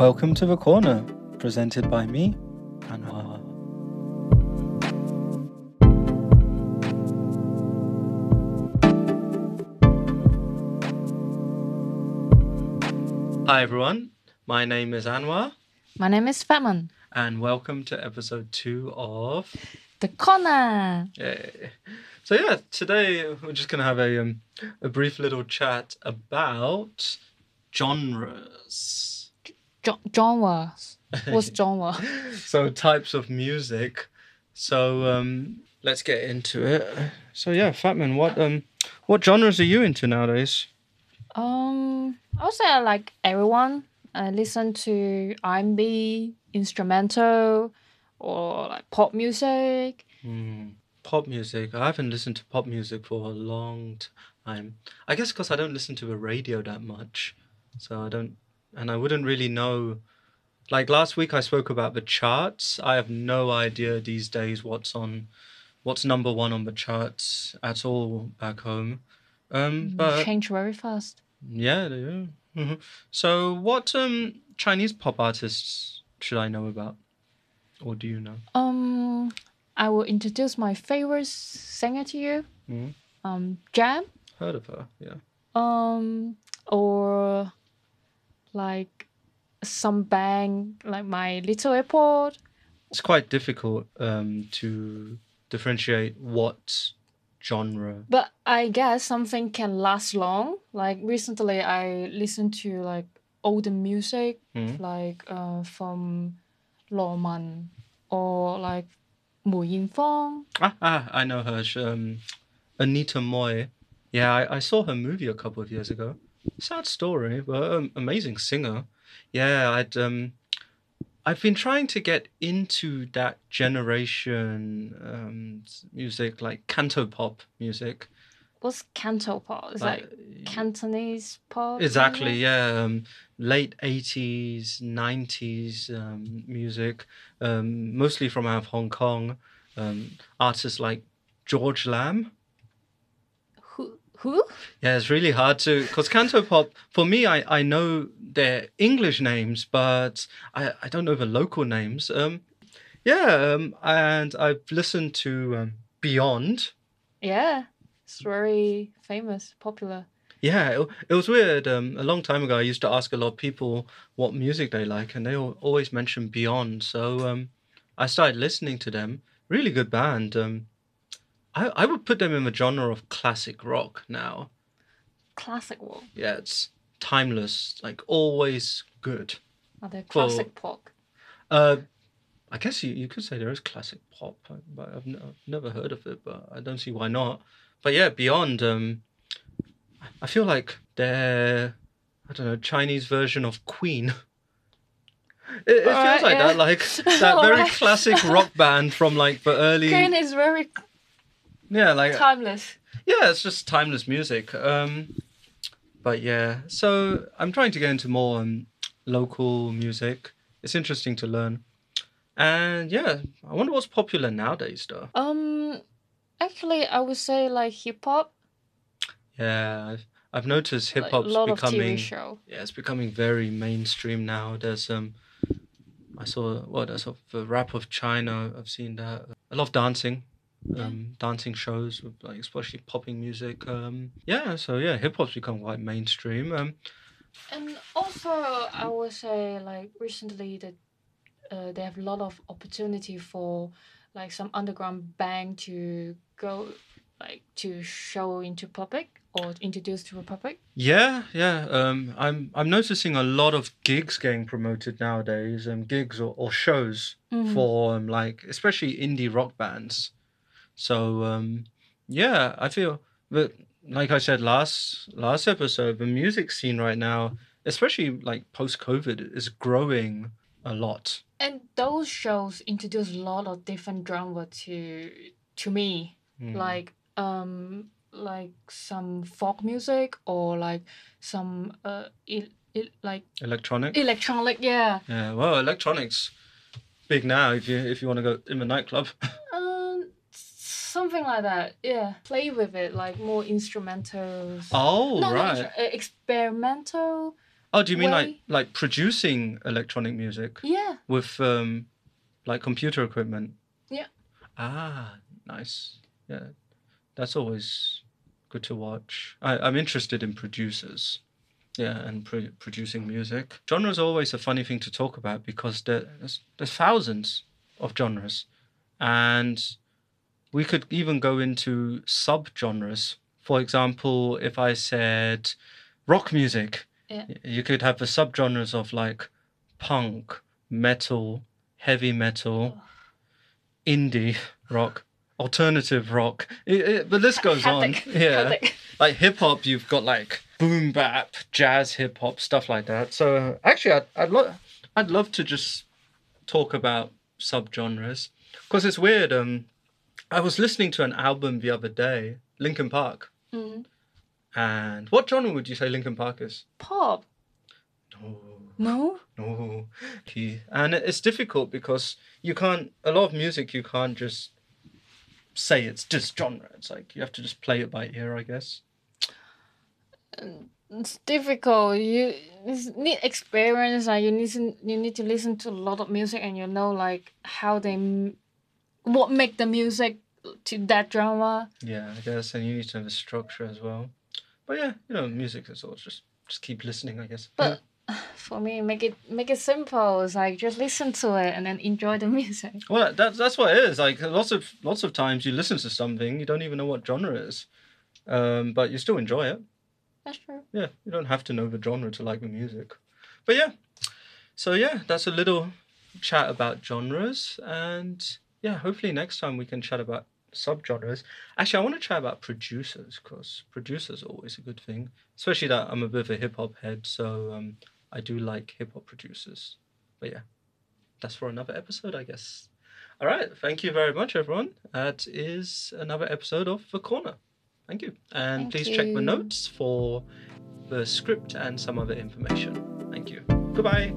Welcome to the corner, presented by me, Anwar. Hi everyone, my name is Anwar, My name is Fatmun. and welcome to episode two of. The corner. Yay. So yeah, today we're just gonna have a um, a brief little chat about genres. Genres. What's genre? so types of music. So um, let's get into it. So yeah, Fatmun, what um, what genres are you into nowadays? um, I would say I like everyone. I listen to R&B, instrumental, or like pop music. Hmm, pop music. I haven't listened to pop music for a long time. I guess because I don't listen to the radio that much, so I don't, and I wouldn't really know. Like last week, I spoke about the charts. I have no idea these days what's on, what's number one on the charts at all back home. Um, but Change very fast. Yeah, they do. Mhm. So, what um Chinese pop artists should I know about, or do you know? Um, I will introduce my favorite singer to you. Mhm. Um, Jam. Heard of her? Yeah. Um, or like some band like My Little Airport. It's quite difficult um to differentiate what genre. But I guess something can last long. Like recently, I listened to like older music, Mhm. like uh, from Lo Man or like Mu Yinfeng. Ah, ah, I know her. sh- Um, Anita Mui. Yeah, I, I saw her movie a couple of years ago. Sad story, but um, amazing singer. Yeah, I'd um, I've been trying to get into that generation um music, like canto pop music. What's canto pop? It's like, Cantonese pop. Exactly, yeah. Um, late 80s, 90s um, music, um, mostly from out of Hong Kong. Um, artists like George Lam. Who? Yeah, it's really hard to because canto pop for me, I I know their English names, but I I don't know the local names. Um, yeah, um, and I've listened to um, Beyond. Yeah, it's very famous, popular. Yeah, it, it was weird. Um, a long time ago, I used to ask a lot of people what music they like, and they always mentioned Beyond. So um, I started listening to them. Really good band. Um, I I would put them in the genre of classic rock now. Classic rock. Yeah, it's timeless, like always good. Are they For- classic pop? Uh, I guess you, you could say there is classic pop, but I've, n- I've never heard of it, but I don't see why not. But yeah, Beyond, um, I feel like they're, I don't know, Chinese version of Queen. It, it feels Alright, like yeah. that, like that very Alright. classic rock band from like the early, Queen is very yeah, like timeless. yeah, it's just timeless music. Um, but yeah, so I'm trying to get into more um, local music. It's interesting to learn, and yeah, I wonder what's popular nowadays, though. Um, actually, I would say like hip hop. Yeah, I've, I've noticed hip like, hop's a lot of becoming TV show. yeah, it's becoming very mainstream now. There's um, I saw what I saw the rap of China. I've seen that a lot of dancing. Um, dancing shows like especially popping music. Um, yeah, so yeah, hip hop's become quite mainstream. Um, And also, I would say like recently that uh, they have a lot of opportunity for like some underground band to go like to show into public or introduce to the public. Yeah, yeah. Um, I'm I'm noticing a lot of gigs getting promoted nowadays, um, gigs or, or shows Mhm. for um, like especially indie rock bands. So um, yeah, I feel that like I said last last episode, the music scene right now, especially like post COVID, is growing a lot. And those shows introduce a lot of different genre to to me. Mm. like um like some folk music or like some uh il- il- like electronic. electronic yeah Yeah, well, electronics big now. If you if you want to go in the nightclub. something like that yeah play with it like more instrumentals Oh not right. instru- uh, experimental Oh, do you mean like way. like producing electronic music Yeah. with um like computer equipment? Yeah. Ah, nice. Yeah. That's always good to watch. I, I'm interested in producers. Yeah, and pro- producing music. Genre is always a funny thing to talk about because there, there's, there's thousands of genres. And we could even go into subgenres. For example, if I said rock music, Yeah. you could have the subgenres of like punk, metal, heavy metal, indie rock, alternative rock. It, it, the list goes on. Yeah like hip hop, you've got like boom bap, jazz, hip hop, stuff like that. So actually, I'd I'd, lo- I'd love to just talk about subgenres because it's weird. Um, I was listening to an album the other day, Linkin Park, Mm. and what genre would you say Linkin Park is? Pop. No, No. no. And it's difficult because you can't. A lot of music you can't just say it's just genre. It's like you have to just play it by ear, I guess. It's difficult. You need experience. Like you listen, you need to listen to a lot of music, and you know like how they, m- what make the music to that drama. Yeah, I guess, and you need to have a structure as well. But yeah, you know, music is all just just keep listening, I guess. But for me, make it make it simple. It's like just listen to it and then enjoy the music. well, that's that's what it is. Like lots of lots of times you listen to something, you don't even know what genre it is, um, but you still enjoy it. That's true. Yeah, you don't have to know the genre to like the music. But yeah, so yeah, that's a little chat about genres, and yeah, hopefully next time we can chat about subgenres. Actually, I want to chat about producers because producers are always a good thing, especially that I'm a bit of a hip hop head, so um, I do like hip hop producers. But yeah, that's for another episode, I guess. All right, thank you very much, everyone. That is another episode of The Corner. Thank you. And Thank please check the notes for the script and some other information. Thank you. Goodbye.